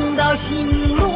我唱到心落。